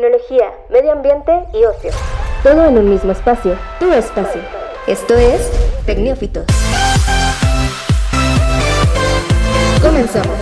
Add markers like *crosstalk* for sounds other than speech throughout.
tecnología, medio ambiente y ocio. Todo en un mismo espacio, tu espacio. Esto es Tecnófitos. Comenzamos.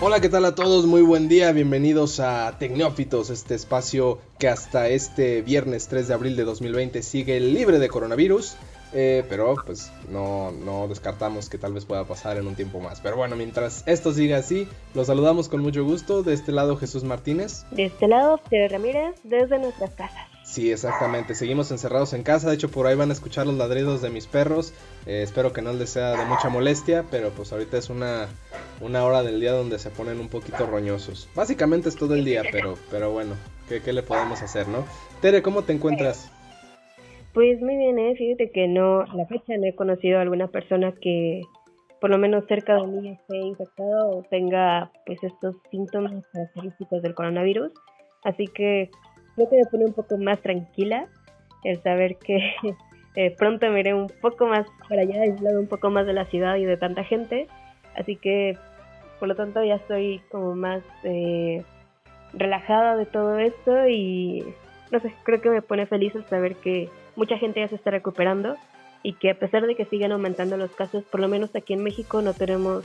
Hola, ¿qué tal a todos? Muy buen día, bienvenidos a Tecnófitos, este espacio que hasta este viernes 3 de abril de 2020 sigue libre de coronavirus. Eh, pero pues no, no descartamos que tal vez pueda pasar en un tiempo más. Pero bueno, mientras esto siga así, los saludamos con mucho gusto. De este lado Jesús Martínez. De este lado Tere Ramírez, desde nuestras casas. Sí, exactamente. Seguimos encerrados en casa. De hecho, por ahí van a escuchar los ladridos de mis perros. Eh, espero que no les sea de mucha molestia, pero pues ahorita es una, una hora del día donde se ponen un poquito roñosos. Básicamente es todo el día, pero, pero bueno, ¿qué, qué le podemos hacer, no? Tere, ¿cómo te encuentras? Pues muy bien, ¿eh? fíjate que no, a la fecha no he conocido a alguna persona que por lo menos cerca de mí esté infectada o tenga pues estos síntomas característicos del coronavirus. Así que creo que me pone un poco más tranquila el saber que *laughs* eh, pronto me iré un poco más para allá, aislado un poco más de la ciudad y de tanta gente. Así que por lo tanto ya estoy como más eh, relajada de todo esto y no sé, creo que me pone feliz el saber que mucha gente ya se está recuperando y que a pesar de que siguen aumentando los casos, por lo menos aquí en México no tenemos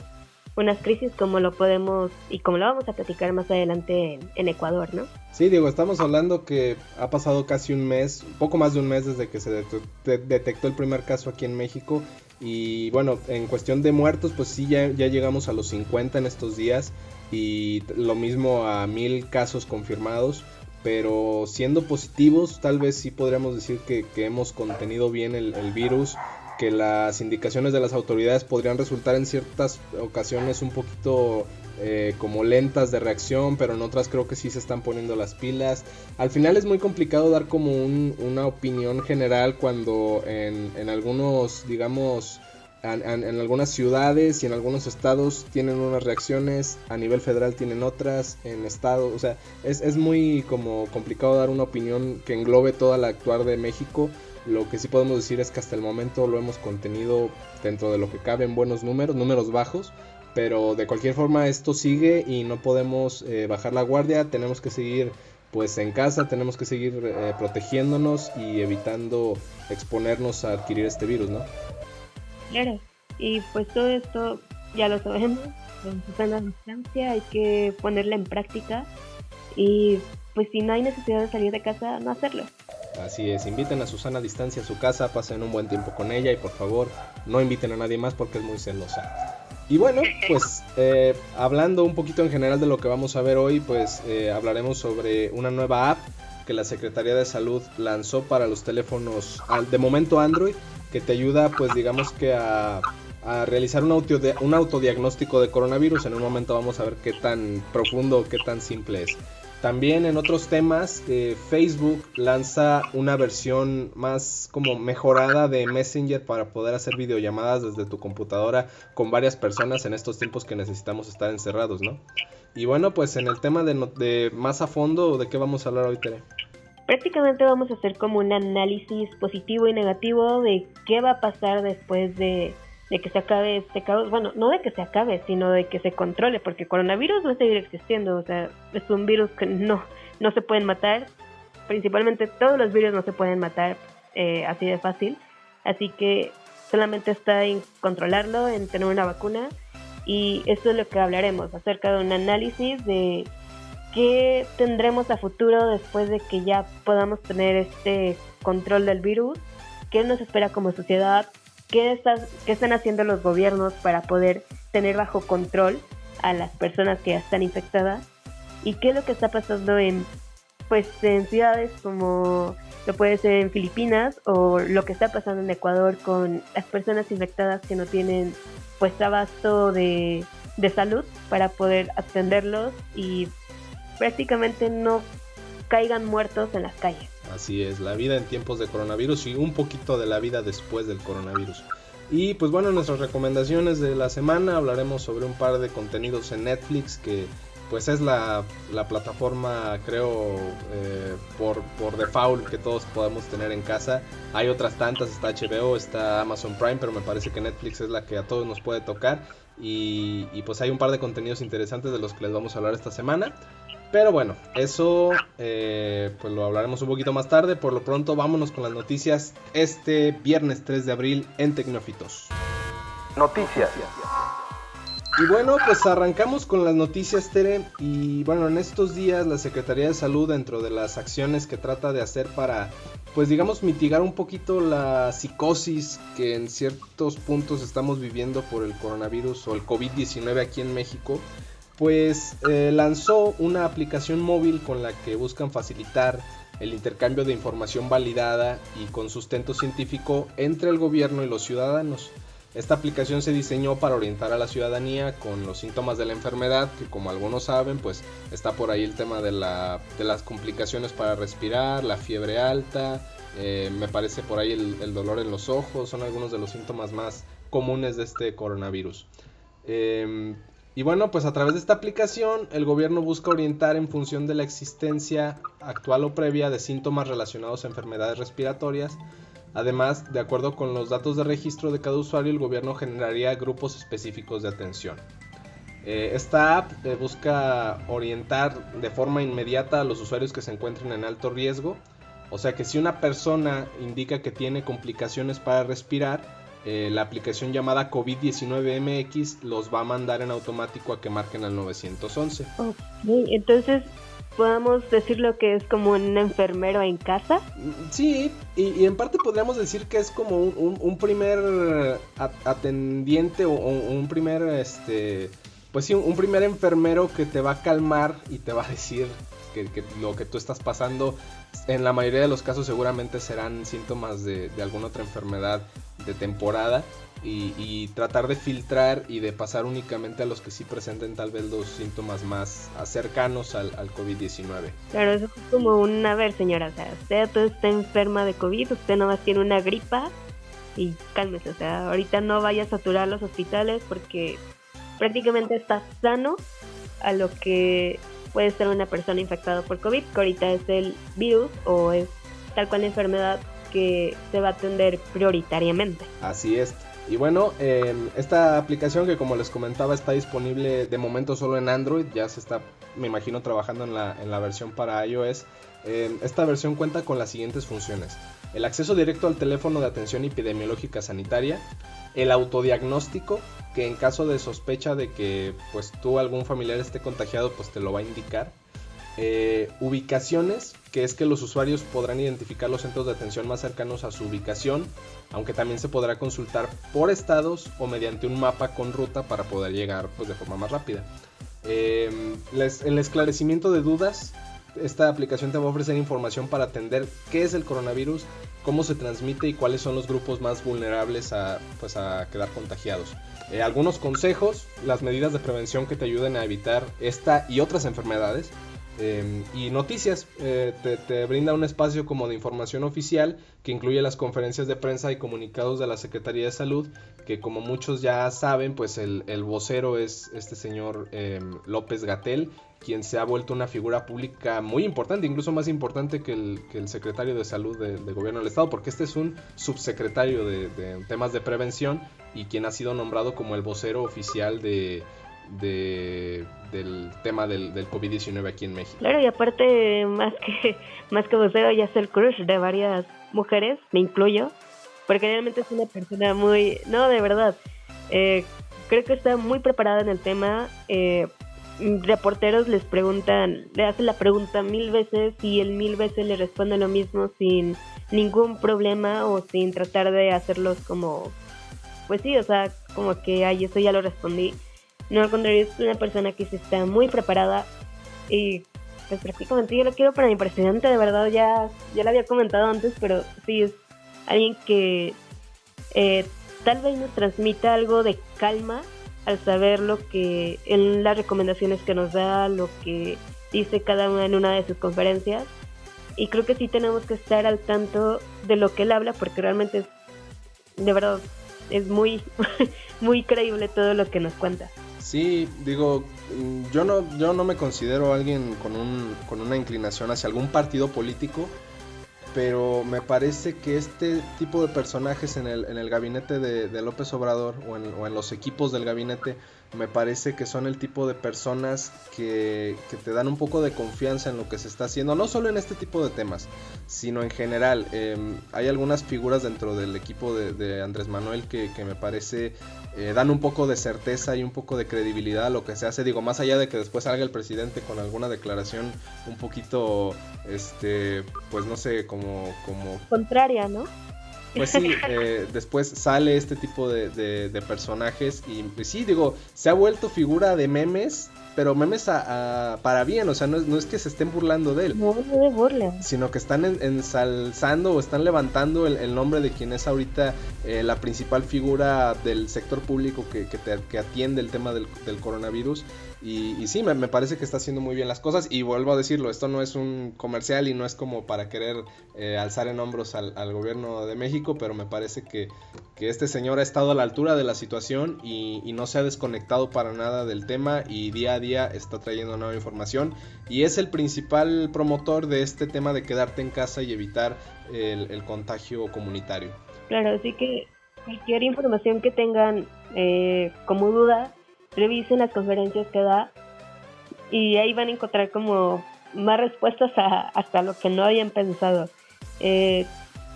unas crisis como lo podemos y como lo vamos a platicar más adelante en, Ecuador, ¿no? Sí, digo, estamos hablando que ha pasado casi un mes, poco más de un mes desde que se detectó el primer caso aquí en México y bueno, en cuestión de muertos, pues sí, ya, ya llegamos a los 50 en estos días y lo mismo a mil casos confirmados pero siendo positivos tal vez sí podríamos decir que, hemos contenido bien el, virus, que las indicaciones de las autoridades podrían resultar en ciertas ocasiones un poquito eh, como lentas de reacción, pero en otras creo que sí se están poniendo las pilas. Al final es muy complicado dar como una opinión general cuando en algunos, digamos, en, algunas ciudades y en algunos estados tienen unas reacciones, a nivel federal tienen otras, en estados, o sea, es, es muy como complicado dar una opinión que englobe toda la actuar de México. Lo que sí podemos decir es que hasta el momento lo hemos contenido dentro de lo que cabe en buenos números, números bajos, pero de cualquier forma esto sigue y no podemos eh, bajar la guardia, tenemos que seguir pues en casa, tenemos que seguir eh, protegiéndonos y evitando exponernos a adquirir este virus, ¿no? Claro, y pues todo esto ya lo sabemos, con Susana distancia hay que ponerla en práctica y pues si no hay necesidad de salir de casa, no hacerlo. Así es, inviten a Susana a distancia a su casa, pasen un buen tiempo con ella y por favor no inviten a nadie más porque es muy celosa. Y bueno, pues *laughs* eh, hablando un poquito en general de lo que vamos a ver hoy, pues eh, hablaremos sobre una nueva app que la Secretaría de Salud lanzó para los teléfonos de momento Android que te ayuda pues digamos que a, realizar un, un autodiagnóstico de coronavirus. En un momento vamos a ver qué tan profundo, qué tan simple es. También en otros temas, eh, Facebook lanza una versión más como mejorada de Messenger para poder hacer videollamadas desde tu computadora con varias personas en estos tiempos que necesitamos estar encerrados, ¿no? Y bueno, pues en el tema de, de más a fondo, ¿de qué vamos a hablar hoy, Tere? Prácticamente vamos a hacer como un análisis positivo y negativo de qué va a pasar después de, que se acabe este caos. Bueno, no de que se acabe, sino de que se controle, porque coronavirus va a seguir existiendo. O sea, es un virus que no, no se pueden matar. Principalmente todos los virus no se pueden matar eh, así de fácil. Así que solamente está en controlarlo, en tener una vacuna. Y eso es lo que hablaremos acerca de un análisis de ¿Qué tendremos a futuro después de que ya podamos tener este control del virus? ¿Qué nos espera como sociedad? ¿Qué, qué están haciendo los gobiernos para poder tener bajo control a las personas que ya están infectadas? ¿Y qué es lo que está pasando en, pues, en ciudades como lo puede ser en Filipinas o lo que está pasando en Ecuador con las personas infectadas que no tienen pues abasto de, de salud para poder atenderlos y prácticamente no caigan muertos en las calles. Así es, la vida en tiempos de coronavirus y un poquito de la vida después del coronavirus. Y pues bueno, nuestras recomendaciones de la semana hablaremos sobre un par de contenidos en Netflix que pues es la, plataforma creo eh, por, por default que todos podemos tener en casa. Hay otras tantas, está HBO, está Amazon Prime, pero me parece que Netflix es la que a todos nos puede tocar. Y, pues hay un par de contenidos interesantes de los que les vamos a hablar esta semana. Pero bueno, eso eh, pues lo hablaremos un poquito más tarde. Por lo pronto vámonos con las noticias este viernes 3 de abril en Tecnofitos. Noticias. Y bueno, pues arrancamos con las noticias, Tere. Y bueno, en estos días la Secretaría de Salud, dentro de las acciones que trata de hacer para, pues digamos, mitigar un poquito la psicosis que en ciertos puntos estamos viviendo por el coronavirus o el COVID-19 aquí en México, pues eh, lanzó una aplicación móvil con la que buscan facilitar el intercambio de información validada y con sustento científico entre el gobierno y los ciudadanos. Esta aplicación se diseñó para orientar a la ciudadanía con los síntomas de la enfermedad, que como algunos saben, pues está por ahí el tema de, las complicaciones para respirar, la fiebre alta, eh, me parece por ahí el, dolor en los ojos, son algunos de los síntomas más comunes de este coronavirus. Em, y bueno, pues a través de esta aplicación el gobierno busca orientar en función de la existencia actual o previa de síntomas relacionados a enfermedades respiratorias, Además, de acuerdo con los datos de registro de cada usuario, el gobierno generaría grupos específicos de atención. Eh, esta app eh, busca orientar de forma inmediata a los usuarios que se encuentren en alto riesgo. O sea que si una persona indica que tiene complicaciones para respirar, eh, la aplicación llamada COVID-19 MX los va a mandar en automático a que marquen al 911. Ok, entonces podamos decir lo que es como un enfermero en casa. Sí, y, en parte podríamos decir que es como un, primer atendiente o, un primer, este, pues sí, un primer enfermero que te va a calmar y te va a decir que, lo que tú estás pasando, en la mayoría de los casos seguramente serán síntomas de, de alguna otra enfermedad de temporada y, tratar de filtrar y de pasar únicamente a los que sí presenten tal vez los síntomas más cercanos al, COVID-19. Claro, eso es como un, a ver señora, o sea, usted está enferma de COVID, usted nomás tiene una gripa y cálmese, o sea, ahorita no vaya a saturar los hospitales porque prácticamente está sano a lo que puede ser una persona infectada por COVID, que ahorita es el virus o es tal cual enfermedad que se va a atender prioritariamente. Así es. Y bueno, em, esta aplicación que como les comentaba está disponible de momento solo en Android, ya se está, me imagino, trabajando en la, en la versión para iOS. Em, esta versión cuenta con las siguientes funciones. El acceso directo al teléfono de atención epidemiológica sanitaria, el autodiagnóstico, que en caso de sospecha de que pues tú algún familiar esté contagiado, pues te lo va a indicar. Eh, ubicaciones, que es que los usuarios podrán identificar los centros de atención más cercanos a su ubicación, aunque también se podrá consultar por estados o mediante un mapa con ruta para poder llegar pues, de forma más rápida. Eh, el esclarecimiento de dudas, esta aplicación te va a ofrecer información para atender qué es el coronavirus, cómo se transmite y cuáles son los grupos más vulnerables a, pues, a quedar contagiados. Eh, algunos consejos, las medidas de prevención que te ayuden a evitar esta y otras enfermedades Em, y noticias, eh, te, brinda un espacio como de información oficial que incluye las conferencias de prensa y comunicados de la Secretaría de Salud, que como muchos ya saben, pues el, vocero es este señor López Gatel, quien se ha vuelto una figura pública muy importante, incluso más importante que el, secretario de Salud de Gobierno del Estado, porque este es un subsecretario de temas de prevención y quien ha sido nombrado como el vocero oficial de de, del tema del, del COVID-19 aquí en México. Claro, y aparte, más que, más que vocero, ya es el crush de varias mujeres, me incluyo, porque realmente es una persona muy, no, de verdad, eh, creo que está muy preparada en el tema. Eh, reporteros les preguntan, le hacen la pregunta mil veces y él mil veces le responde lo mismo sin ningún problema o sin tratar de hacerlos como, pues sí, o sea, como que, ay, eso ya lo respondí. No, al contrario, es una persona que se está muy preparada y pues prácticamente yo lo quiero para mi presidente, de verdad, ya, ya lo había comentado antes, pero sí es alguien que eh, tal vez nos transmita algo de calma al saber lo que en las recomendaciones que nos da, lo que dice cada una en una de sus conferencias. Y creo que sí tenemos que estar al tanto de lo que él habla porque realmente es, de verdad, es muy, *laughs* muy creíble todo lo que nos cuenta. Sí, digo, mm, yo no, yo no me considero alguien con, un, con una inclinación hacia algún partido político, pero me parece que este tipo de personajes en el, en el gabinete de, López Obrador o en, o en, los equipos del gabinete me parece que son el tipo de personas que, que, te dan un poco de confianza en lo que se está haciendo, no solo en este tipo de temas, sino en general. Em, hay algunas figuras dentro del equipo de, Andrés Manuel que, que me parece eh, dan un poco de certeza y un poco de credibilidad a lo que se hace. Digo, más allá de que después salga el presidente con alguna declaración un poquito, este, pues no sé, como... como... Contraria, ¿no? Pues sí, eh, después sale este tipo de, de, personajes y pues sí, digo, se ha vuelto figura de memes pero memes para bien, o sea, no, no, es que se estén burlando de él. No, no. Sino que están ensalzando o están levantando el, nombre de quien es ahorita eh, la principal figura del sector público que, que, atiende el tema del, del coronavirus. Y, sí, me, parece que está haciendo muy bien las cosas. Y vuelvo a decirlo, esto no es un comercial y no es como para querer eh, alzar en hombros al, gobierno de México, pero me parece que, este señor ha estado a la altura de la situación y, no se ha desconectado para nada del tema y día a día está trayendo nueva información. Y es el principal promotor de este tema de quedarte en casa y evitar el, contagio comunitario. Claro, así que cualquier información que tengan eh, como duda, revisen las conferencias que da y ahí van a encontrar como más respuestas a, hasta lo que no habían pensado. Eh,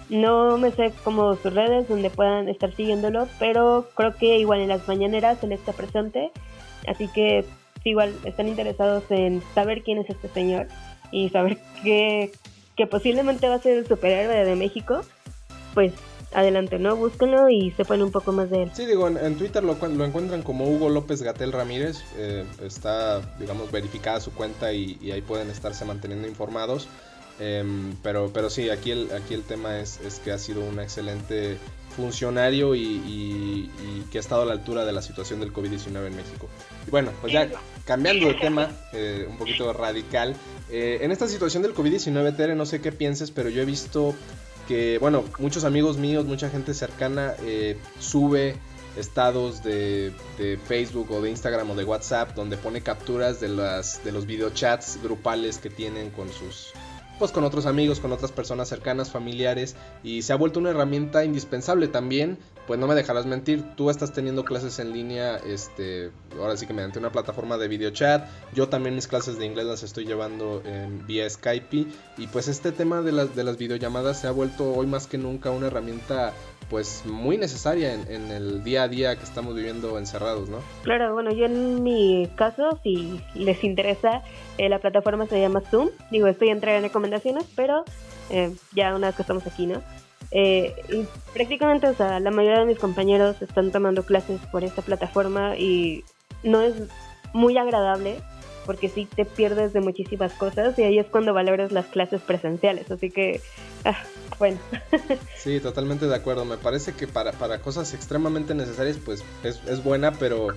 no me sé como sus redes donde puedan estar siguiéndolo, pero creo que igual en las mañaneras él está presente, así que si igual están interesados en saber quién es este señor y saber que, que posiblemente va a ser el superhéroe de México, pues adelante, ¿no? Búsquenlo y sepan un poco más de él. Sí, digo, en, Twitter lo, lo, encuentran como Hugo López Gatel Ramírez. Eh, está, digamos, verificada su cuenta y, ahí pueden estarse manteniendo informados. Em, pero, pero sí, aquí el, aquí el tema es, es que ha sido un excelente funcionario y, que ha estado a la altura de la situación del COVID-19 en México. Y bueno, pues ya cambiando de tema, eh, un poquito radical, eh, en esta situación del COVID-19, Tere, no sé qué pienses, pero yo he visto que, bueno, muchos amigos míos, mucha gente cercana eh, sube estados de, de, Facebook o de Instagram o de WhatsApp donde pone capturas de, las, de los videochats grupales que tienen con sus pues con otros amigos, con otras personas cercanas, familiares y se ha vuelto una herramienta indispensable también, pues no me dejarás mentir, tú estás teniendo clases en línea, este, ahora sí que mediante una plataforma de video chat, yo también mis clases de inglés las estoy llevando en, vía Skype y pues este tema de las, de las videollamadas se ha vuelto hoy más que nunca una herramienta pues muy necesaria en, el día a día que estamos viviendo encerrados, ¿no? Claro, bueno, yo en mi caso, si les interesa, eh, la plataforma se llama Zoom. Digo, estoy entre recomendaciones, pero eh, ya una vez que estamos aquí, ¿no? Eh, y prácticamente, o sea, la mayoría de mis compañeros están tomando clases por esta plataforma y no es muy agradable porque sí te pierdes de muchísimas cosas y ahí es cuando valoras las clases presenciales. Así que, ah, bueno. *laughs* sí, totalmente de acuerdo. Me parece que para, para cosas extremadamente necesarias, pues es, es buena, pero,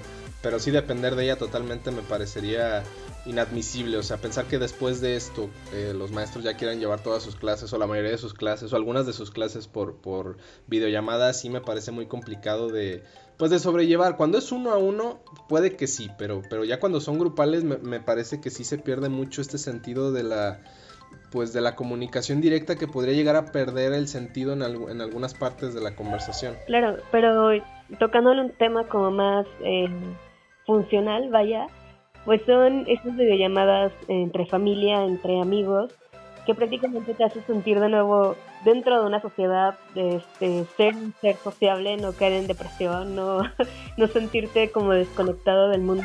pero sí depender de ella totalmente me parecería inadmisible. O sea, pensar que después de esto eh, los maestros ya quieran llevar todas sus clases o la mayoría de sus clases o algunas de sus clases por, por videollamada, sí me parece muy complicado de pues de sobrellevar. Cuando es uno a uno, puede que sí, pero, pero ya cuando son grupales me, parece que sí se pierde mucho este sentido de la pues de la comunicación directa que podría llegar a perder el sentido en, en algunas partes de la conversación. Claro, pero tocándole un tema como más eh, funcional, vaya, pues son estas videollamadas entre familia, entre amigos, que prácticamente te hace sentir de nuevo dentro de una sociedad, este, ser un ser sociable, no caer en depresión, no, *laughs* no sentirte como desconectado del mundo.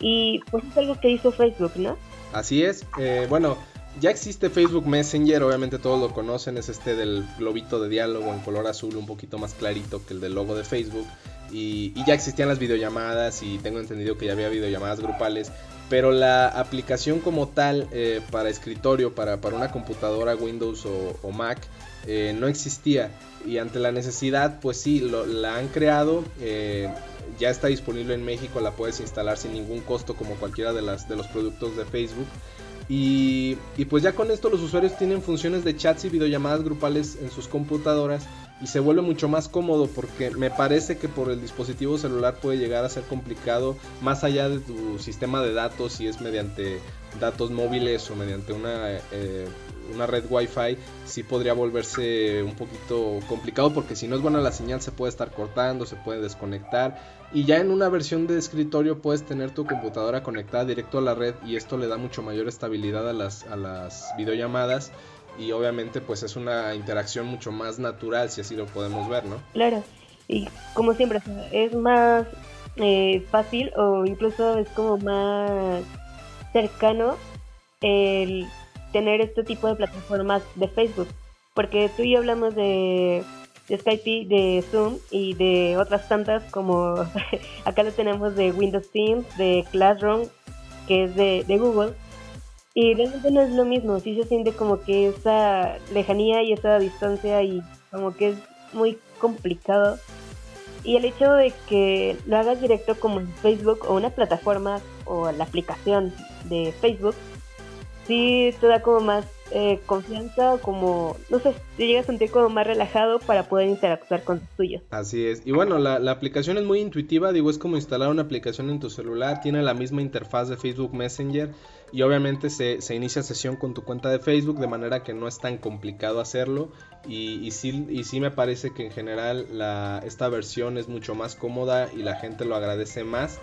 Y pues es algo que hizo Facebook, ¿no? Así es. Eh, bueno, ya existe Facebook Messenger, obviamente todos lo conocen, es este del globito de diálogo en color azul, un poquito más clarito que el del logo de Facebook. Y, ya existían las videollamadas y tengo entendido que ya había videollamadas grupales pero la aplicación como tal eh, para escritorio, para, una computadora Windows o, Mac, eh, no existía. Y ante la necesidad, pues sí, la han creado. Eh, ya está disponible en México, la puedes instalar sin ningún costo como cualquiera de, las, de los productos de Facebook. Y, y pues ya con esto los usuarios tienen funciones de chats y videollamadas grupales en sus computadoras y se vuelve mucho más cómodo porque me parece que por el dispositivo celular puede llegar a ser complicado más allá de tu sistema de datos si es mediante datos móviles o mediante una eh, una red wifi sí podría volverse un poquito complicado porque si no es buena la señal se puede estar cortando, se puede desconectar. Y ya en una versión de escritorio puedes tener tu computadora conectada directo a la red y esto le da mucho mayor estabilidad a las, a las videollamadas y obviamente pues es una interacción mucho más natural si así lo podemos ver, ¿no? Claro, y como siempre es más eh, fácil o incluso es como más cercano el tener este tipo de plataformas de Facebook. Porque tú y yo hablamos de, Skype, de Zoom y de otras tantas como *laughs* acá lo tenemos de Windows Teams, de Classroom, que es de, de Google. Y realmente no es lo mismo, sí se siente como que esa lejanía y esa distancia y como que es muy complicado. Y el hecho de que lo hagas directo como en Facebook o una plataforma o la aplicación de Facebook, sí te da como más eh, confianza, como, no sé, te llegas a sentir como más relajado para poder interactuar con tus tuyos. Así es. Y bueno, la, la, aplicación es muy intuitiva, digo, es como instalar una aplicación en tu celular, tiene la misma interfaz de Facebook Messenger y obviamente se, se inicia sesión con tu cuenta de Facebook de manera que no es tan complicado hacerlo y, y, sí, y sí me parece que en general la, esta versión es mucho más cómoda y la gente lo agradece más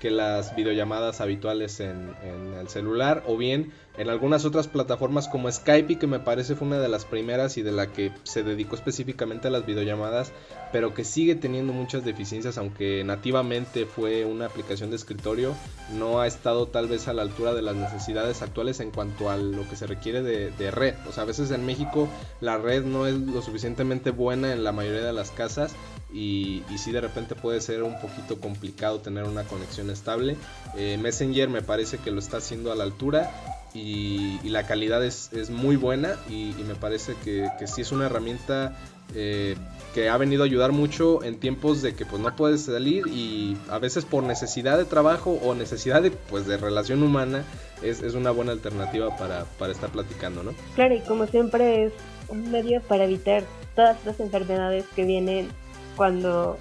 que las videollamadas habituales en, el celular o bien en algunas otras plataformas como Skype que me parece fue una de las primeras y de la que se dedicó específicamente a las videollamadas pero que sigue teniendo muchas deficiencias aunque nativamente fue una aplicación de escritorio no ha estado tal vez a la altura de las necesidades actuales en cuanto a lo que se requiere de, de red o sea a veces en México la red no es lo suficientemente buena en la mayoría de las casas y, y sí de repente puede ser un poquito complicado tener una conexión estable. Eh, Messenger me parece que lo está haciendo a la altura y, la calidad es, muy buena y, me parece que, que, sí es una herramienta eh, que ha venido a ayudar mucho en tiempos de que pues no puedes salir y a veces por necesidad de trabajo o necesidad de pues de relación humana es, es una buena alternativa para, para estar platicando, ¿no? Claro, y como siempre es un medio para evitar todas las enfermedades que vienen cuando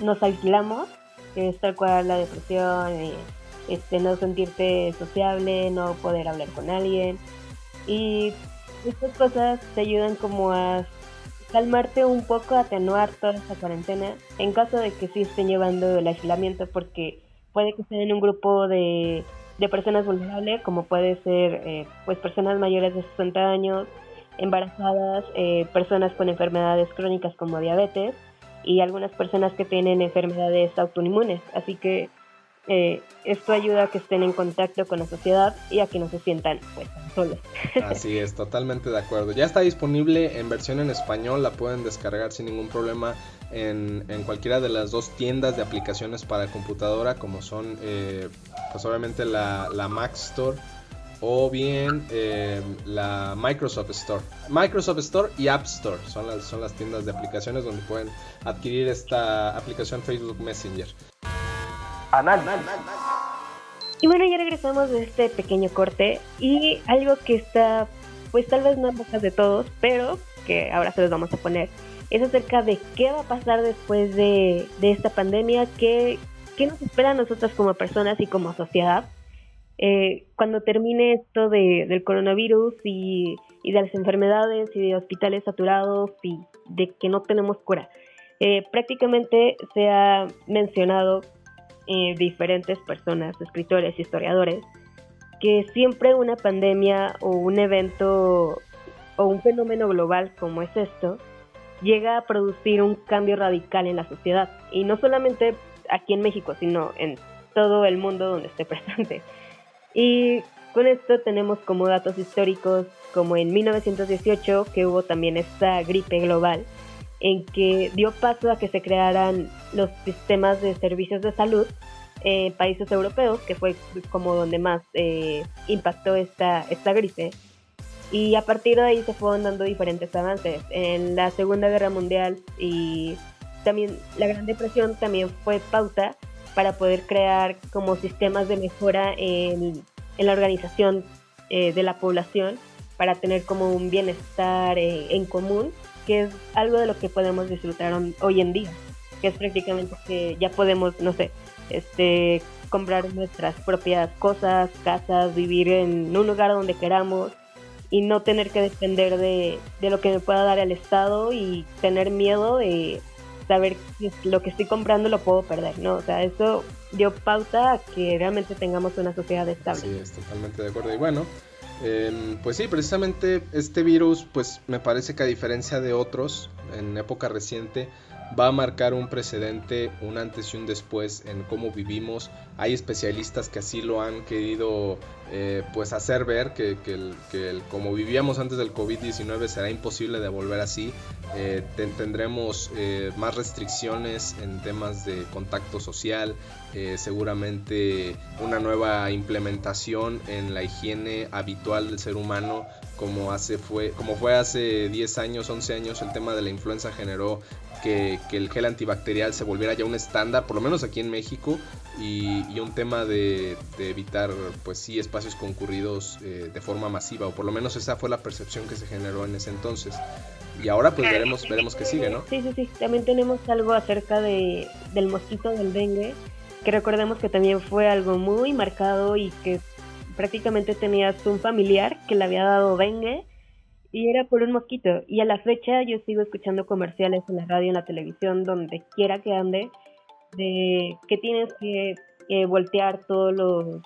nos aislamos, que es tal cual la depresión, este, no sentirte sociable, no poder hablar con alguien. Y estas cosas te ayudan como a calmarte un poco, atenuar toda esta cuarentena, en caso de que sí estén llevando el aislamiento, porque puede que estén en un grupo de, de personas vulnerables, como puede ser eh, pues personas mayores de 60 años, embarazadas, eh, personas con enfermedades crónicas como diabetes y algunas personas que tienen enfermedades autoinmunes. Así que eh, esto ayuda a que estén en contacto con la sociedad y a que no se sientan pues solos. Así es, totalmente de acuerdo. Ya está disponible en versión en español, la pueden descargar sin ningún problema en, en cualquiera de las dos tiendas de aplicaciones para computadora, como son eh, pues obviamente la, la Mac Store o bien eh, la Microsoft Store. Microsoft Store y App Store son las, son las tiendas de aplicaciones donde pueden adquirir esta aplicación Facebook Messenger. Y bueno, ya regresamos de este pequeño corte y algo que está, pues tal vez no en bocas de todos, pero que ahora se los vamos a poner, es acerca de qué va a pasar después de, de esta pandemia, qué, qué nos espera a nosotros como personas y como sociedad eh, cuando termine esto de, del coronavirus y, de las enfermedades y de hospitales saturados y de que no tenemos cura. Eh, prácticamente se ha mencionado eh, diferentes personas, escritores, historiadores, que siempre una pandemia o un evento o un fenómeno global como es esto llega a producir un cambio radical en la sociedad y no solamente aquí en México, sino en todo el mundo donde esté *laughs* presente. Y con esto tenemos como datos históricos, como en 1918, que hubo también esta gripe global, en que dio paso a que se crearan los sistemas de servicios de salud en países europeos, que fue como donde más eh, impactó esta, esta gripe. Y a partir de ahí se fueron dando diferentes avances. En la Segunda Guerra Mundial y también la Gran Depresión también fue pauta para poder crear como sistemas de mejora en, la organización eh, de la población para tener como un bienestar eh, en común, que es algo de lo que podemos disfrutar hoy en día, que es prácticamente que ya podemos, no sé, este, comprar nuestras propias cosas, casas, vivir en un lugar donde queramos y no tener que depender de, de lo que me pueda dar el Estado y tener miedo de saber que lo que estoy comprando lo puedo perder, ¿no? O sea, eso dio pauta a que realmente tengamos una sociedad estable. Sí, es totalmente de acuerdo. Y bueno, em, pues sí, precisamente este virus, pues me parece que a diferencia de otros en época reciente, va a marcar un precedente, un antes y un después en cómo vivimos. Hay especialistas que así lo han querido eh, pues hacer ver que, el, como vivíamos antes del COVID-19 será imposible de volver así. Eh, tendremos eh, más restricciones en temas de contacto social, seguramente una nueva implementación en la higiene habitual del ser humano como, hace fue, como fue hace 10 años, 11 años, el tema de la influenza generó que, el gel antibacterial se volviera ya un estándar, por lo menos aquí en México, y, un tema de, evitar, pues sí, espacios concurridos eh, de forma masiva, o por lo menos esa fue la percepción que se generó en ese entonces. Y ahora pues veremos, veremos qué sigue, ¿no? Sí, sí, sí. También tenemos algo acerca de, del mosquito del dengue, que recordemos que también fue algo muy marcado y que prácticamente tenías un familiar que le había dado dengue y era por un mosquito. Y a la fecha yo sigo escuchando comerciales en la radio, en la televisión, donde quiera que ande, de que tienes que eh, voltear todos los,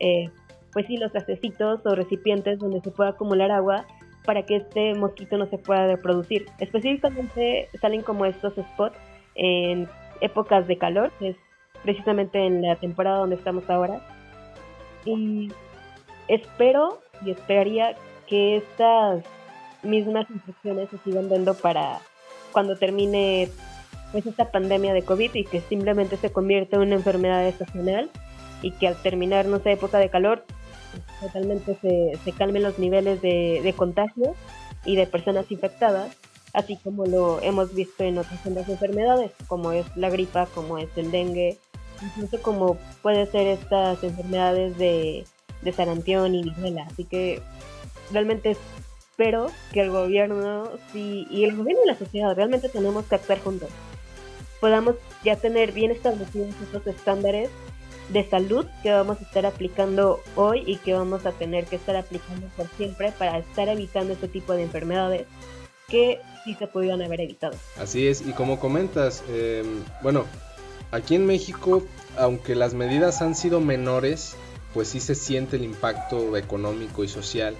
eh, pues sí, los trastecitos o recipientes donde se pueda acumular agua para que este mosquito no se pueda reproducir. Específicamente salen como estos spots en épocas de calor, que es precisamente en la temporada donde estamos ahora. Y espero y esperaría que estas mismas infecciones se sigan dando para cuando termine pues esta pandemia de COVID y que simplemente se convierta en una enfermedad estacional y que al terminar, no sé, época de calor, totalmente se, se calmen los niveles de, de contagio y de personas infectadas, así como lo hemos visto en otras enfermedades, como es la gripa, como es el dengue, incluso como puede ser estas enfermedades de, de sarampión y viruela. Así que realmente espero que el gobierno sí, y el gobierno y la sociedad realmente tenemos que actuar juntos. Podamos ya tener bien establecidos estos estándares de salud que vamos a estar aplicando hoy y que vamos a tener que estar aplicando por siempre para estar evitando este tipo de enfermedades que sí se pudieran haber evitado. Así es, y como comentas, em, bueno, aquí en México, aunque las medidas han sido menores, pues sí se siente el impacto económico y social.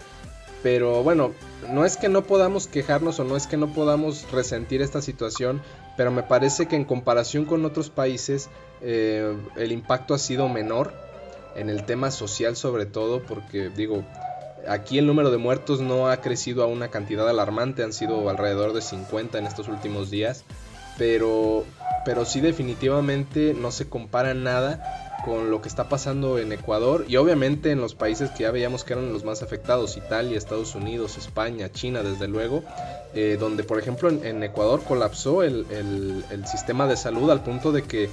Pero bueno, no es que no podamos quejarnos o no es que no podamos resentir esta situación, pero me parece que en comparación con otros países eh, el impacto ha sido menor en el tema social sobre todo, porque digo, aquí el número de muertos no ha crecido a una cantidad alarmante, han sido alrededor de 50 en estos últimos días, pero, pero sí definitivamente no se compara nada con lo que está pasando en Ecuador y obviamente en los países que ya veíamos que eran los más afectados, Italia, Estados Unidos, España, China, desde luego, eh, donde por ejemplo en, Ecuador colapsó el, sistema de salud al punto de que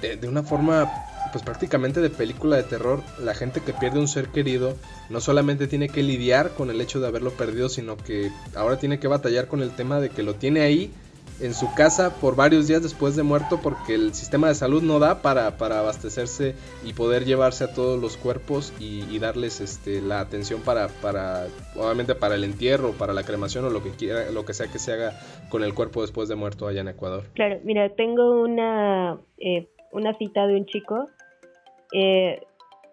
de, una forma pues prácticamente de película de terror, la gente que pierde un ser querido no solamente tiene que lidiar con el hecho de haberlo perdido, sino que ahora tiene que batallar con el tema de que lo tiene ahí en su casa por varios días después de muerto porque el sistema de salud no da para, para abastecerse y poder llevarse a todos los cuerpos y, darles este, la atención para, para, obviamente para el entierro, para la cremación o lo que quiera, lo que sea que se haga con el cuerpo después de muerto allá en Ecuador. Claro, mira, tengo una, eh, una cita de un chico. Eh,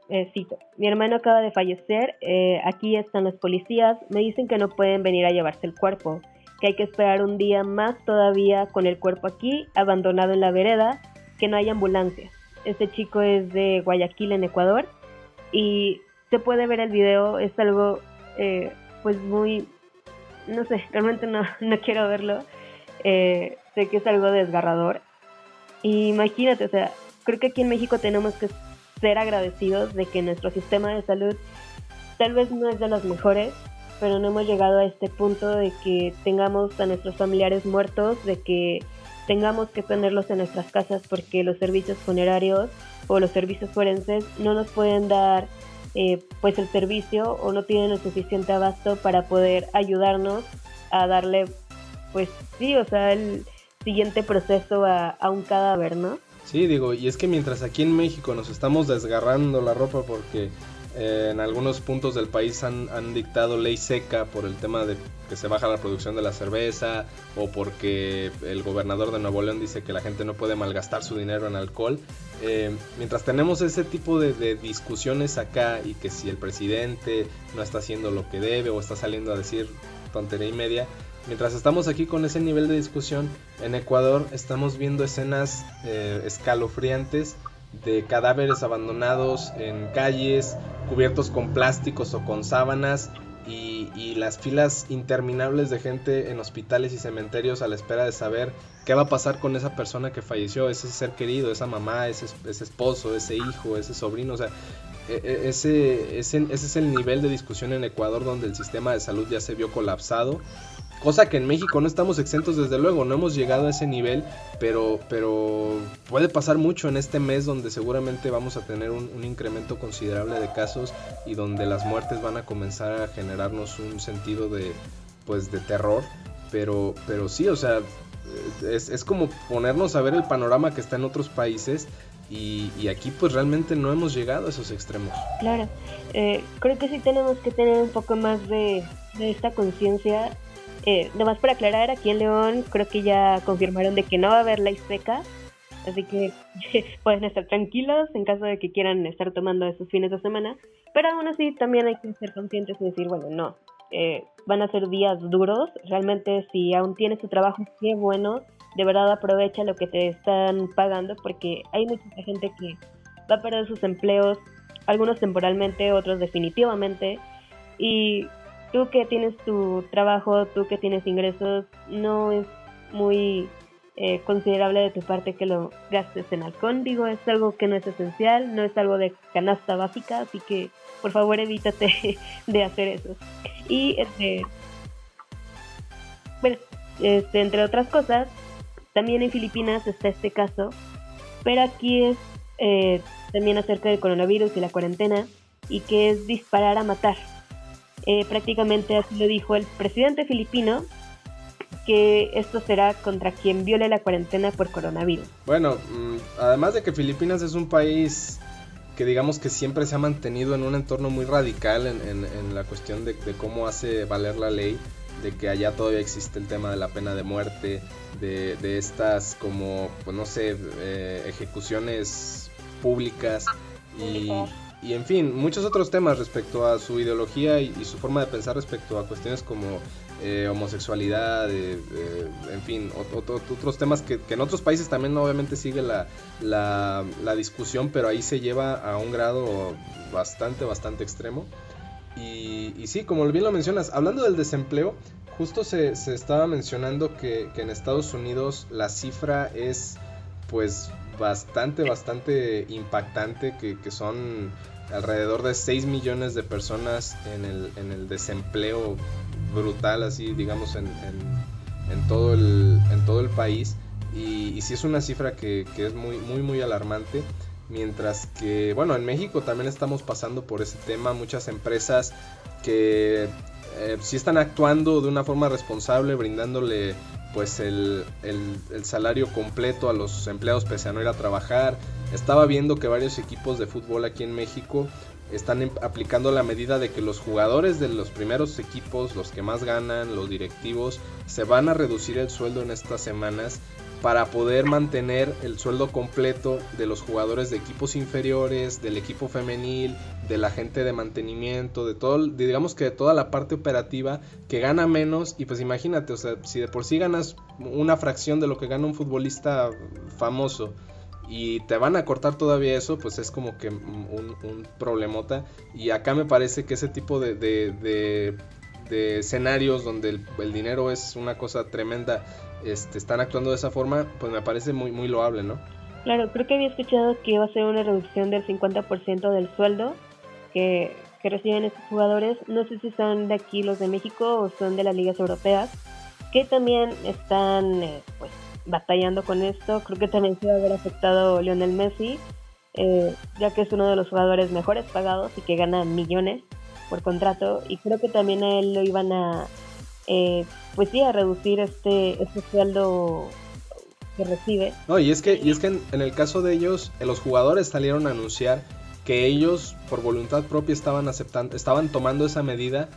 eh, cito, mi hermano acaba de fallecer, aquí están los policías, me dicen que no pueden venir a llevarse el cuerpo que hay que esperar un día más todavía con el cuerpo aquí, abandonado en la vereda, que no hay ambulancia. Este chico es de Guayaquil, en Ecuador, y se puede ver el video, es algo eh, pues muy, no sé, realmente no, *laughs* no quiero verlo, eh, sé que es algo desgarrador. Imagínate, o sea, creo que aquí en México tenemos que ser agradecidos de que nuestro sistema de salud tal vez no es de los mejores, pero no hemos llegado a este punto de que tengamos a nuestros familiares muertos, de que tengamos que tenerlos en nuestras casas porque los servicios funerarios o los servicios forenses no nos pueden dar eh, pues el servicio o no tienen el suficiente abasto para poder ayudarnos a darle pues sí, o sea, el siguiente proceso a, a un cadáver, ¿no? Sí, digo, y es que mientras aquí en México nos estamos desgarrando la ropa porque eh, en algunos puntos del país han, han, dictado ley seca por el tema de que se baja la producción de la cerveza o porque el gobernador de Nuevo León dice que la gente no puede malgastar su dinero en alcohol. Eh, mientras tenemos ese tipo de, de, discusiones acá y que si el presidente no está haciendo lo que debe o está saliendo a decir tontería y media, mientras estamos aquí con ese nivel de discusión, en Ecuador estamos viendo escenas eh, escalofriantes de cadáveres abandonados en calles, cubiertos con plásticos o con sábanas, y, las filas interminables de gente en hospitales y cementerios a la espera de saber qué va a pasar con esa persona que falleció, ese ser querido, esa mamá, ese, ese esposo, ese hijo, ese sobrino, o sea, e, e, ese, ese, ese es el nivel de discusión en Ecuador donde el sistema de salud ya se vio colapsado Cosa que en México no estamos exentos desde luego, no hemos llegado a ese nivel, pero, pero puede pasar mucho en este mes donde seguramente vamos a tener un, incremento considerable de casos y donde las muertes van a comenzar a generarnos un sentido de, pues, de terror. Pero, pero sí, o sea, es, es como ponernos a ver el panorama que está en otros países y, y, aquí pues realmente no hemos llegado a esos extremos. Claro, eh, creo que sí tenemos que tener un poco más de, de esta conciencia eh, nomás para aclarar, aquí en León creo que ya confirmaron de que no va a haber ley seca, así que *laughs* pueden estar tranquilos en caso de que quieran estar tomando esos fines de semana, pero aún así también hay que ser conscientes y decir, bueno, no, eh, van a ser días duros, realmente si aún tienes tu trabajo, qué bueno, de verdad aprovecha lo que te están pagando porque hay mucha gente que va a perder sus empleos, algunos temporalmente, otros definitivamente, y tú que tienes tu trabajo, tú que tienes ingresos, no es muy eh, considerable de tu parte que lo gastes en alcohol. Digo, es algo que no es esencial, no es algo de canasta básica, así que por favor evítate *laughs* de hacer eso. Y este, bueno, este, entre otras cosas, también en Filipinas está este caso, pero aquí es eh, también acerca del coronavirus y la cuarentena, y que es disparar a matar. Eh, prácticamente así lo dijo el presidente filipino, que esto será contra quien viole la cuarentena por coronavirus. Bueno, mm, además de que Filipinas es un país que digamos que siempre se ha mantenido en un entorno muy radical en, la cuestión de, cómo hace valer la ley, de que allá todavía existe el tema de la pena de muerte, de, estas como, pues no sé, eh, ejecuciones públicas y, y en fin, muchos otros temas respecto a su ideología y, su forma de pensar respecto a cuestiones como eh, homosexualidad, en fin, otros temas que, en otros países también obviamente sigue la, la, discusión, pero ahí se lleva a un grado bastante, bastante extremo. Y, y sí, como bien lo mencionas, hablando del desempleo, justo se, se estaba mencionando que en Estados Unidos la cifra es pues bastante, bastante impactante, que, son alrededor de 6 millones de personas en el, en el desempleo brutal, así digamos, en, en, todo, el, en todo el país. Y, y sí es una cifra que, que, es muy, muy, muy alarmante. Mientras que, bueno, en México también estamos pasando por ese tema. Muchas empresas que eh, sí están actuando de una forma responsable, brindándole pues el, el, salario completo a los empleados pese a no ir a trabajar. Estaba viendo que varios equipos de fútbol aquí en México están em, aplicando la medida de que los jugadores de los primeros equipos, los que más ganan, los directivos, se van a reducir el sueldo en estas semanas para poder mantener el sueldo completo de los jugadores de equipos inferiores, del equipo femenil, de la gente de mantenimiento, de todo, digamos que de toda la parte operativa que gana menos y pues imagínate, o sea, si de por sí ganas una fracción de lo que gana un futbolista famoso y te van a cortar todavía eso, pues es como que un, problemota y acá me parece que ese tipo de, de, escenarios donde el, el dinero es una cosa tremenda este, están actuando de esa forma, pues me parece muy, muy loable, ¿no? Claro, creo que había escuchado que iba a ser una reducción del 50% del sueldo que, reciben estos jugadores. No sé si son de aquí los de México o son de las ligas europeas, que también están eh, pues batallando con esto. Creo que también se va a haber afectado Lionel Messi, eh, ya que es uno de los jugadores mejores pagados y que gana millones por contrato. Y creo que también a él lo iban a eh, pues sí, a reducir este, este sueldo que recibe. No, y es que, y es que en, el caso de ellos, eh, los jugadores salieron a anunciar que ellos por voluntad propia estaban aceptando, estaban tomando esa medida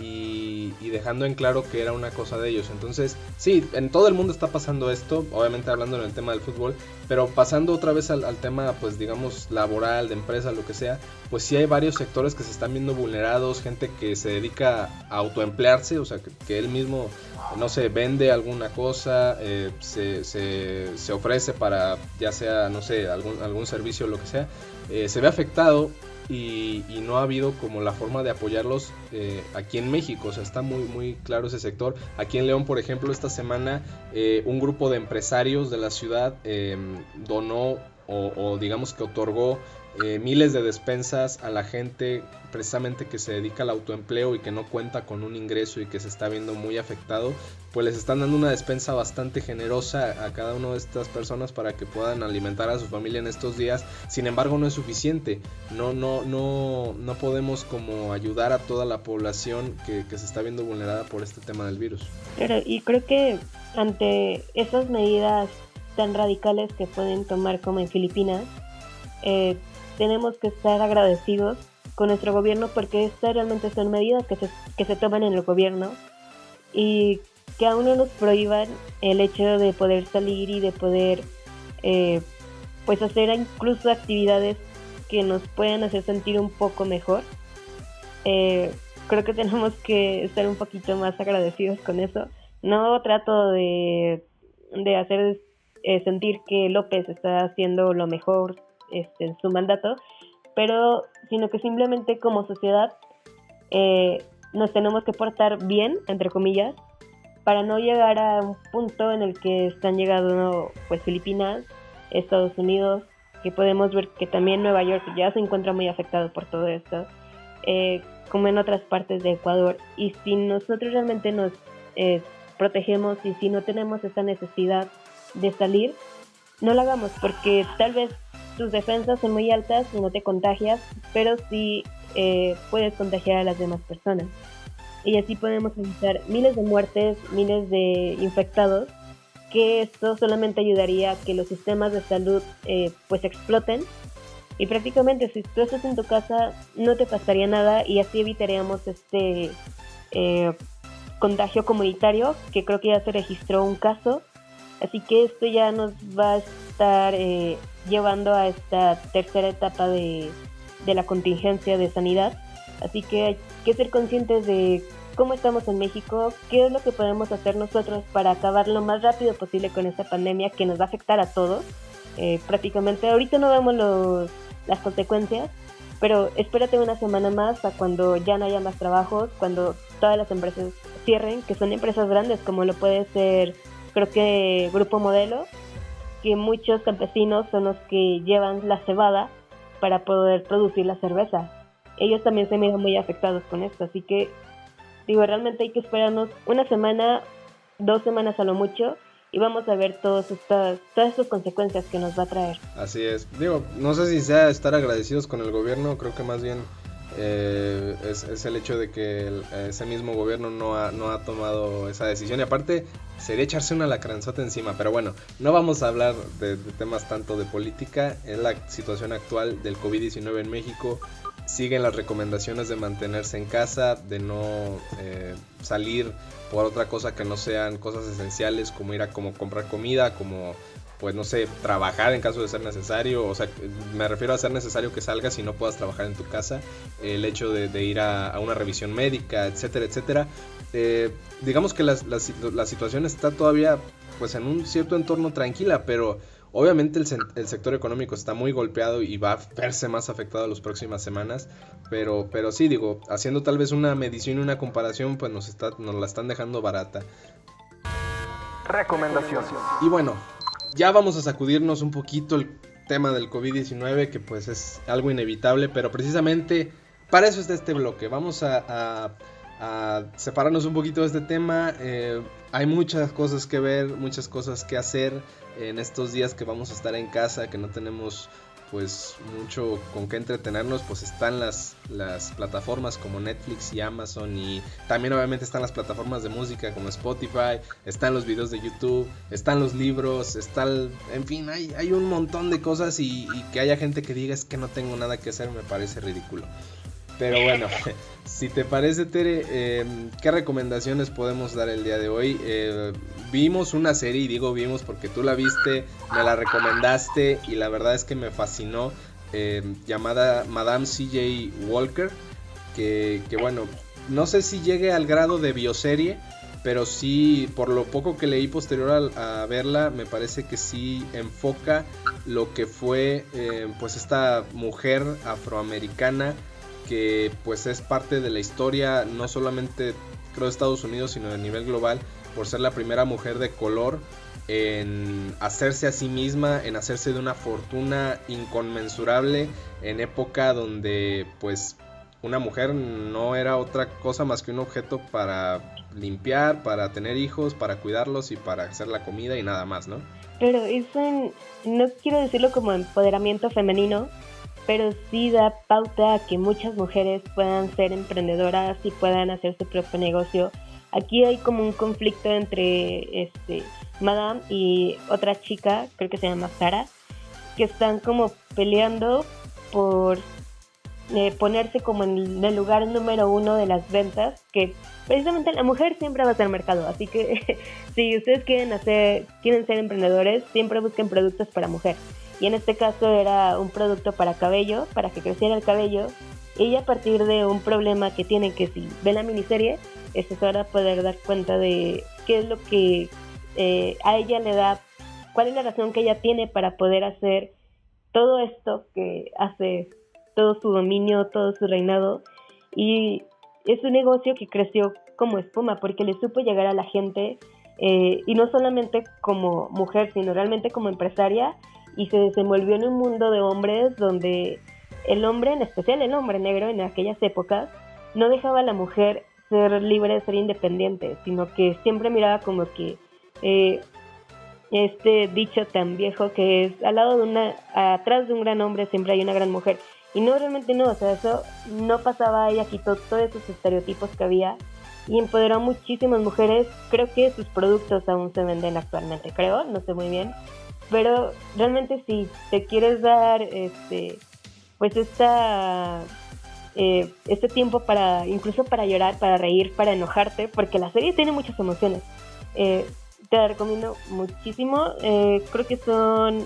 y, dejando en claro que era una cosa de ellos. Entonces, sí, en todo el mundo está pasando esto, obviamente hablando en el tema del fútbol, pero pasando otra vez al, tema, pues digamos, laboral, de empresa, lo que sea, pues sí hay varios sectores que se están viendo vulnerados, gente que se dedica a autoemplearse, o sea, que, él mismo, no sé, vende alguna cosa, eh, se, se, ofrece para, ya sea, no sé, algún, algún servicio o lo que sea, eh, se ve afectado y, no ha habido como la forma de apoyarlos eh, aquí en México. O sea, está muy, muy claro ese sector. Aquí en León, por ejemplo, esta semana eh, un grupo de empresarios de la ciudad em, donó o, digamos que otorgó eh, miles de despensas a la gente precisamente que se dedica al autoempleo y que no cuenta con un ingreso y que se está viendo muy afectado, pues les están dando una despensa bastante generosa a cada una de estas personas para que puedan alimentar a su familia en estos días. Sin embargo, no es suficiente. No, no, no, no podemos como ayudar a toda la población que, se está viendo vulnerada por este tema del virus. Pero, y creo que ante esas medidas tan radicales que pueden tomar como en Filipinas, eh, tenemos que estar agradecidos con nuestro gobierno porque estas realmente son medidas que se, que se toman en el gobierno y que aún no nos prohíban el hecho de poder salir y de poder eh, pues hacer incluso actividades que nos puedan hacer sentir un poco mejor. Eh, creo que *laughs* tenemos que estar un poquito más agradecidos con eso. No trato de, de hacer eh, sentir que López está haciendo lo mejor este, en su mandato, pero sino que simplemente como sociedad eh, nos tenemos que portar bien, entre comillas, para no llegar a un punto en el que están llegando pues Filipinas, Estados Unidos, que podemos ver que también Nueva York ya se encuentra muy afectado por todo esto, eh, como en otras partes de Ecuador. Y si nosotros realmente nos eh, protegemos y si no tenemos esa necesidad de salir, no lo hagamos, porque tal vez tus defensas son muy altas y no te contagias, pero sí eh, puedes contagiar a las demás personas. Y así podemos evitar miles de muertes, miles de infectados, que esto solamente ayudaría a que los sistemas de salud eh, pues exploten. Y prácticamente si tú estás en tu casa no te pasaría nada y así evitaríamos este eh, contagio comunitario, que creo que ya se registró un caso. Así que esto ya nos va a estar llevando a esta tercera etapa de, la contingencia de sanidad. Así que hay que ser conscientes de cómo estamos en México, qué es lo que podemos hacer nosotros para acabar lo más rápido posible con esta pandemia que nos va a afectar a todos. Eh, prácticamente ahorita no vemos los, las consecuencias, pero espérate una semana más a cuando ya no haya más trabajos, cuando todas las empresas cierren, que son empresas grandes como lo puede ser creo que Grupo Modelo, que muchos campesinos son los que llevan la cebada para poder producir la cerveza. Ellos también se miran muy afectados con esto, así que digo, realmente hay que esperarnos una semana, dos semanas a lo mucho y vamos a ver todas estas, todas estas consecuencias que nos va a traer. Así es, digo, no sé si sea estar agradecidos con el gobierno, creo que más bien eh, es, el hecho de que ese mismo gobierno no ha, no ha tomado esa decisión. Y aparte, sería echarse una lacranzota encima. Pero bueno, no vamos a hablar de, temas tanto de política. En la situación actual del COVID-19 en México, siguen las recomendaciones de mantenerse en casa, de no eh, salir por otra cosa que no sean cosas esenciales, como ir a como comprar comida, como pues no sé, trabajar en caso de ser necesario, o sea, me refiero a ser necesario que salgas y no puedas trabajar en tu casa, el hecho de, ir a, una revisión médica, etcétera, etcétera. Eh, digamos que la, la, situación está todavía pues en un cierto entorno tranquila, pero obviamente el, el, sector económico está muy golpeado y va a verse más afectado las próximas semanas, pero, pero sí, digo, haciendo tal vez una medición y una comparación, pues nos, está, nos la están dejando barata. Recomendación. Y bueno, ya vamos a sacudirnos un poquito el tema del COVID-19, que pues es algo inevitable, pero precisamente para eso está este bloque. Vamos a, separarnos un poquito de este tema. Eh, hay muchas cosas que ver, muchas cosas que hacer en estos días que vamos a estar en casa, que no tenemos pues mucho con qué entretenernos, pues están las, las plataformas como Netflix y Amazon y también obviamente están las plataformas de música como Spotify, están los videos de YouTube, están los libros, está en fin, hay, hay un montón de cosas y, y que haya gente que diga es que no tengo nada que hacer me parece ridículo. Pero bueno, *laughs* si te parece, Tere, eh, ¿qué recomendaciones podemos dar el día de hoy? Eh, vimos una serie, y digo vimos porque tú la viste, me la recomendaste y la verdad es que me fascinó, eh, llamada Madame CJ Walker, que, bueno, no sé si llegue al grado de bioserie, pero sí, por lo poco que leí posterior a, verla, me parece que sí enfoca lo que fue pues esta mujer afroamericana que pues es parte de la historia no solamente creo de Estados Unidos sino a nivel global por ser la primera mujer de color en hacerse a sí misma, en hacerse de una fortuna inconmensurable en época donde pues una mujer no era otra cosa más que un objeto para limpiar, para tener hijos, para cuidarlos y para hacer la comida y nada más, ¿no? Pero eso no quiero decirlo como empoderamiento femenino, pero sí da pauta a que muchas mujeres puedan ser emprendedoras y puedan hacer su propio negocio. Aquí hay como un conflicto entre este Madame y otra chica, creo que se llama Sara, que están como peleando por eh, ponerse como en el lugar número uno de las ventas, que precisamente la mujer siempre va a ser mercado, así que *laughs* si ustedes quieren hacer, quieren ser emprendedores, siempre busquen productos para mujer y en este caso era un producto para cabello, para que creciera el cabello. Y a partir de un problema que tiene que si ve la miniserie, es ahora poder dar cuenta de qué es lo que eh, a ella le da, cuál es la razón que ella tiene para poder hacer todo esto que hace todo su dominio, todo su reinado. Y es un negocio que creció como espuma porque le supo llegar a la gente eh, y no solamente como mujer, sino realmente como empresaria y se desenvolvió en un mundo de hombres donde el hombre, en especial el hombre negro en aquellas épocas, no dejaba a la mujer ser libre, ser independiente, sino que siempre miraba como que eh, este dicho tan viejo que es al lado de una, atrás de un gran hombre siempre hay una gran mujer. Y no, realmente no, o sea, eso no pasaba, ella quitó todos esos estereotipos que había y empoderó a muchísimas mujeres. Creo que sus productos aún se venden actualmente, creo, no sé muy bien. Pero realmente si te quieres dar este pues esta eh, este tiempo para incluso para llorar, para reír, para enojarte, porque la serie tiene muchas emociones. Eh, te la recomiendo muchísimo. Eh, creo que son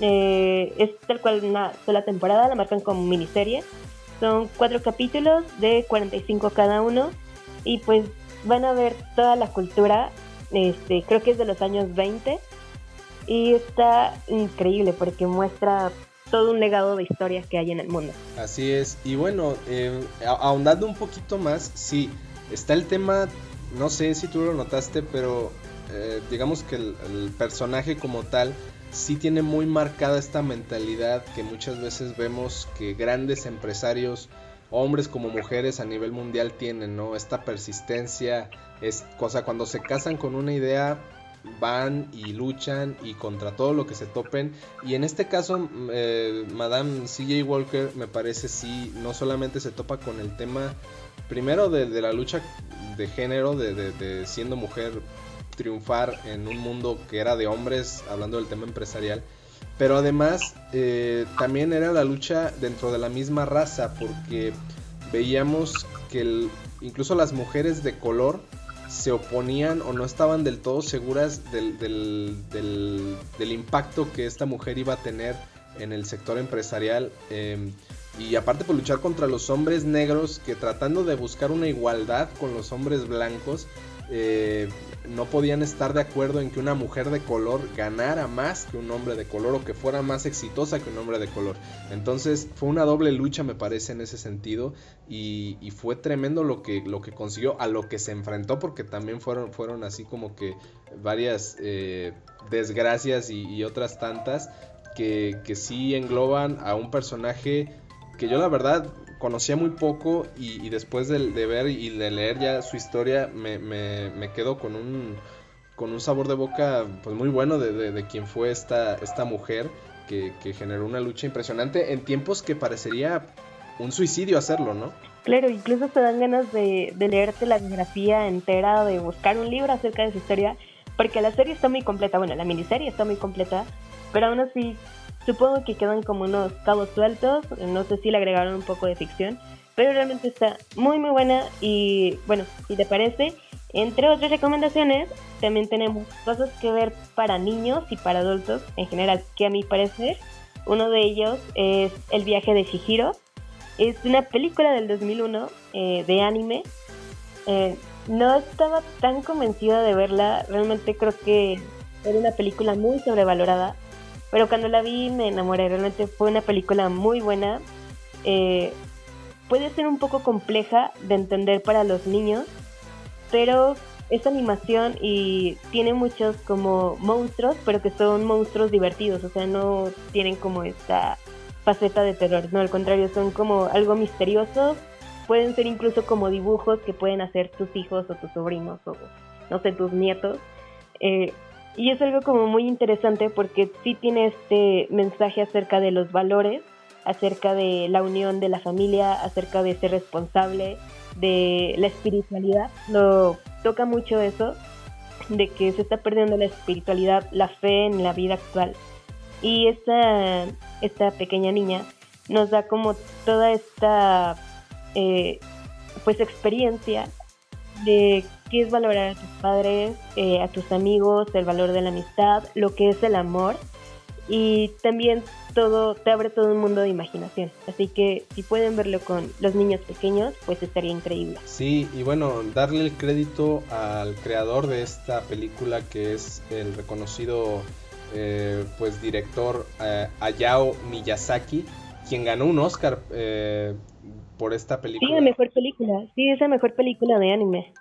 es tal cual una sola temporada, la marcan como miniserie. Son cuatro capítulos de 45 cada uno y pues van a ver toda la cultura. Este, creo que es de los años 20 y está increíble porque muestra todo un legado de historias que hay en el mundo. Así es, y bueno, eh, ahondando un poquito más, sí, está el tema, no sé si tú lo notaste, pero eh, digamos que el, personaje como tal sí tiene muy marcada esta mentalidad que muchas veces vemos que grandes empresarios, hombres como mujeres a nivel mundial tienen, ¿no? Esta persistencia, es cosa cuando se casan con una idea van y luchan y contra todo lo que se topen. Y en este caso, eh, Madame CJ Walker me parece sí, no solamente se topa con el tema, primero de, la lucha de género, de, siendo mujer, triunfar en un mundo que era de hombres, hablando del tema empresarial. Pero además eh, también era la lucha dentro de la misma raza, porque veíamos que incluso las mujeres de color se oponían o no estaban del todo seguras del, del, impacto que esta mujer iba a tener en el sector empresarial. Em, y aparte por luchar contra los hombres negros que tratando de buscar una igualdad con los hombres blancos, eh, no podían estar de acuerdo en que una mujer de color ganara más que un hombre de color o que fuera más exitosa que un hombre de color. Entonces fue una doble lucha me parece en ese sentido y, fue tremendo lo que, lo que consiguió, a lo que se enfrentó porque también fueron, fueron así como que varias eh, desgracias y, otras tantas que, que sí engloban a un personaje que yo la verdad conocía muy poco y, después de, ver y de leer ya su historia me, me, quedo con un, con un sabor de boca pues muy bueno de, de, quién fue esta, esta mujer que, generó una lucha impresionante en tiempos que parecería un suicidio hacerlo, ¿no? Claro, incluso te dan ganas de, de leerte la biografía entera, de buscar un libro acerca de su historia, porque la serie está muy completa, bueno, la miniserie está muy completa, pero aún así supongo que quedan como unos cabos sueltos, no sé si le agregaron un poco de ficción, pero realmente está muy muy buena y bueno, si te parece, entre otras recomendaciones, también tenemos cosas que ver para niños y para adultos en general, que a mi parecer, uno de ellos es El viaje de Shihiro. Es una película del 2001 eh, de anime. Eh, no estaba tan convencida de verla, realmente creo que era una película muy sobrevalorada, pero cuando la vi me enamoré, realmente fue una película muy buena. Eh, puede ser un poco compleja de entender para los niños, pero es animación y tiene muchos como monstruos, pero que son monstruos divertidos, o sea, no tienen como esta faceta de terror, no, al contrario, son como algo misterioso, pueden ser incluso como dibujos que pueden hacer tus hijos o tus sobrinos o no sé, tus nietos. Eh, y es algo como muy interesante porque sí tiene este mensaje acerca de los valores, acerca de la unión de la familia, acerca de ser responsable, de la espiritualidad. Lo toca mucho eso, de que se está perdiendo la espiritualidad, la fe en la vida actual. Y esta, esta pequeña niña nos da como toda esta eh, pues experiencia de qué es valorar a tus padres, eh, a tus amigos, el valor de la amistad, lo que es el amor y también todo te abre todo un mundo de imaginación. Así que si pueden verlo con los niños pequeños, pues estaría increíble. Sí, y bueno, darle el crédito al creador de esta película que es el reconocido eh, pues director eh, Hayao Miyazaki, quien ganó un Oscar eh, por esta película. Sí, la mejor película. Sí, es la mejor película de anime.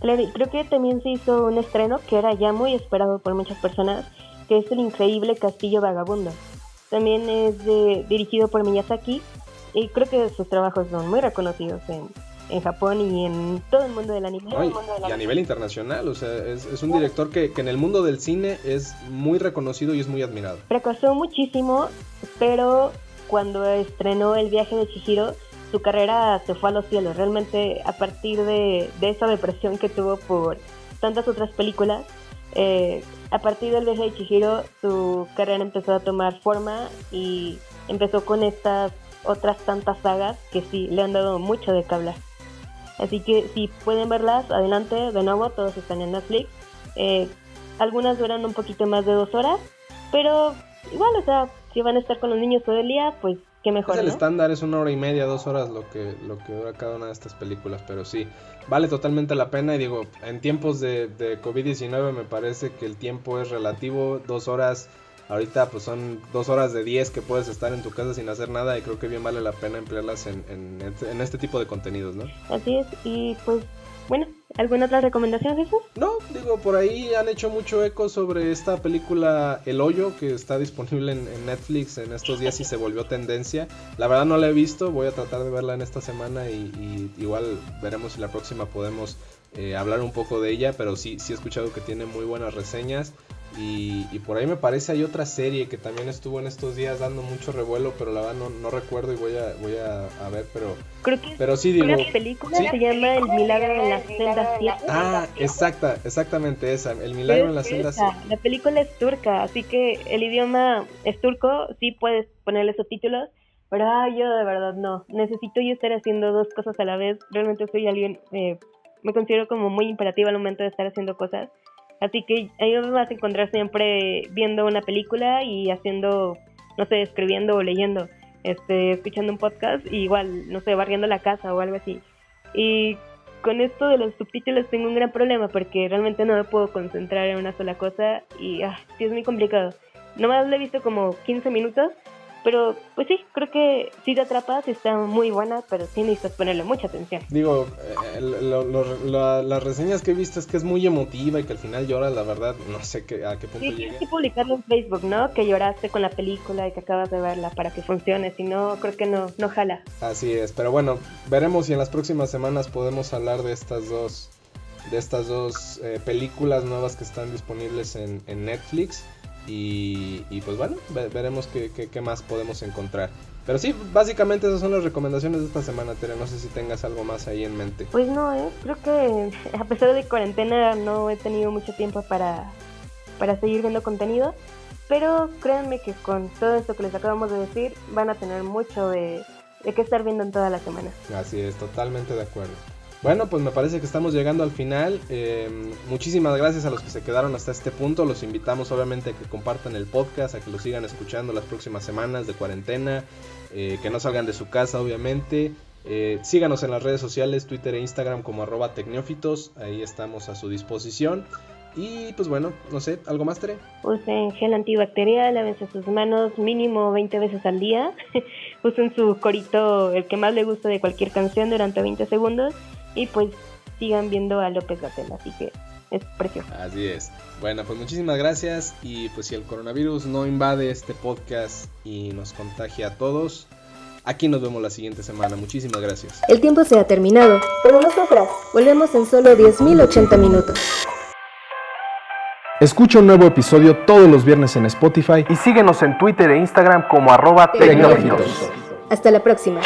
Claro, creo que también se hizo un estreno que era ya muy esperado por muchas personas, que es El Increíble Castillo Vagabundo. También es dirigido por Miyazaki y creo que sus trabajos son muy reconocidos en, en Japón y en todo el mundo del anime. y a nivel internacional, o sea, es, un director que, que, en el mundo del cine es muy reconocido y es muy admirado. Fracasó muchísimo, pero cuando estrenó El viaje de Chihiro, su carrera se fue a los cielos. Realmente a partir de, esa depresión que tuvo por tantas otras películas, eh, a partir del viaje de Chihiro su carrera empezó a tomar forma y empezó con estas otras tantas sagas que sí le han dado mucho de que hablar. Así que si pueden verlas, adelante, de nuevo, todos están en Netflix. Eh, algunas duran un poquito más de dos horas, pero igual, o sea, si van a estar con los niños todo el día, pues mejor. el estándar, es una hora y media, dos horas lo que, lo que dura cada una de estas películas, pero sí, vale totalmente la pena y digo, en tiempos de, de COVID-19 me parece que el tiempo es relativo, dos horas, ahorita pues son dos horas de diez que puedes estar en tu casa sin hacer nada y creo que bien vale la pena emplearlas en, en, en este tipo de contenidos, ¿no? Así es, y pues bueno, ¿alguna otra recomendación, Jesús? No, digo, por ahí han hecho mucho eco sobre esta película El Hoyo, que está disponible en, Netflix en estos días y se volvió tendencia. La verdad no la he visto, voy a tratar de verla en esta semana y, igual veremos si la próxima podemos eh, hablar un poco de ella, pero sí, sí he escuchado que tiene muy buenas reseñas. Y, por ahí me parece hay otra serie que también estuvo en estos días dando mucho revuelo, pero la verdad no, no recuerdo y voy a voy a, ver, pero Creo que pero sí digo, una película se llama El milagro en la celda 7. Ah, exacta, exactamente esa, El milagro en la celda 7. La película es turca, así que el idioma es turco, sí puedes ponerle subtítulos, pero yo de verdad no, necesito yo estar haciendo dos cosas a la vez, realmente soy alguien eh, me considero como muy imperativa al momento de estar haciendo cosas Así que ahí me vas a encontrar siempre viendo una película y haciendo, no sé, escribiendo o leyendo, este, escuchando un podcast y igual, no sé, barriendo la casa o algo así. Y con esto de los subtítulos tengo un gran problema porque realmente no me puedo concentrar en una sola cosa y ah, sí es muy complicado. Nomás lo he visto como 15 minutos pero, pues sí, creo que sí te atrapas, está muy buena, pero sí necesitas ponerle mucha atención. Digo, eh, las reseñas que he visto es que es muy emotiva y que al final llora, la verdad, no sé qué, a qué punto sí, tienes que publicarlo en Facebook, ¿no? Que lloraste con la película y que acabas de verla para que funcione, si no, creo que no, no jala. Así es, pero bueno, veremos si en las próximas semanas podemos hablar de estas dos, de estas dos eh, películas nuevas que están disponibles en, en Netflix. Y, pues bueno, veremos qué, qué, más podemos encontrar. Pero sí, básicamente esas son las recomendaciones de esta semana, Tere. No sé si tengas algo más ahí en mente. Pues no, ¿eh? creo que *laughs* a pesar de cuarentena no he tenido mucho tiempo para, para seguir viendo contenido. Pero créanme que con todo esto que les acabamos de decir, van a tener mucho de, de qué estar viendo en toda la semana. Así es, totalmente de acuerdo. Bueno, pues me parece que estamos llegando al final. Em, muchísimas gracias a los que se quedaron hasta este punto. Los invitamos obviamente a que compartan el podcast, a que lo sigan escuchando las próximas semanas de cuarentena, eh, que no salgan de su casa obviamente. Eh, síganos en las redes sociales, Twitter e Instagram como arroba tecnófitos. Ahí estamos a su disposición. Y pues bueno, no sé, ¿algo más, Tere? Usen gel antibacterial, lávense sus manos mínimo 20 veces al día. *laughs* Usen su corito, el que más le guste de cualquier canción durante 20 segundos y pues sigan viendo a López Gatel, así que es precioso. Así es. Bueno, pues muchísimas gracias y pues si el coronavirus no invade este podcast y nos contagia a todos, aquí nos vemos la siguiente semana. Muchísimas gracias. El tiempo se ha terminado, pero no sufras, volvemos en solo 10.080 minutos. Escucha un nuevo episodio todos los viernes en Spotify y síguenos en Twitter e Instagram como arroba Hasta la próxima.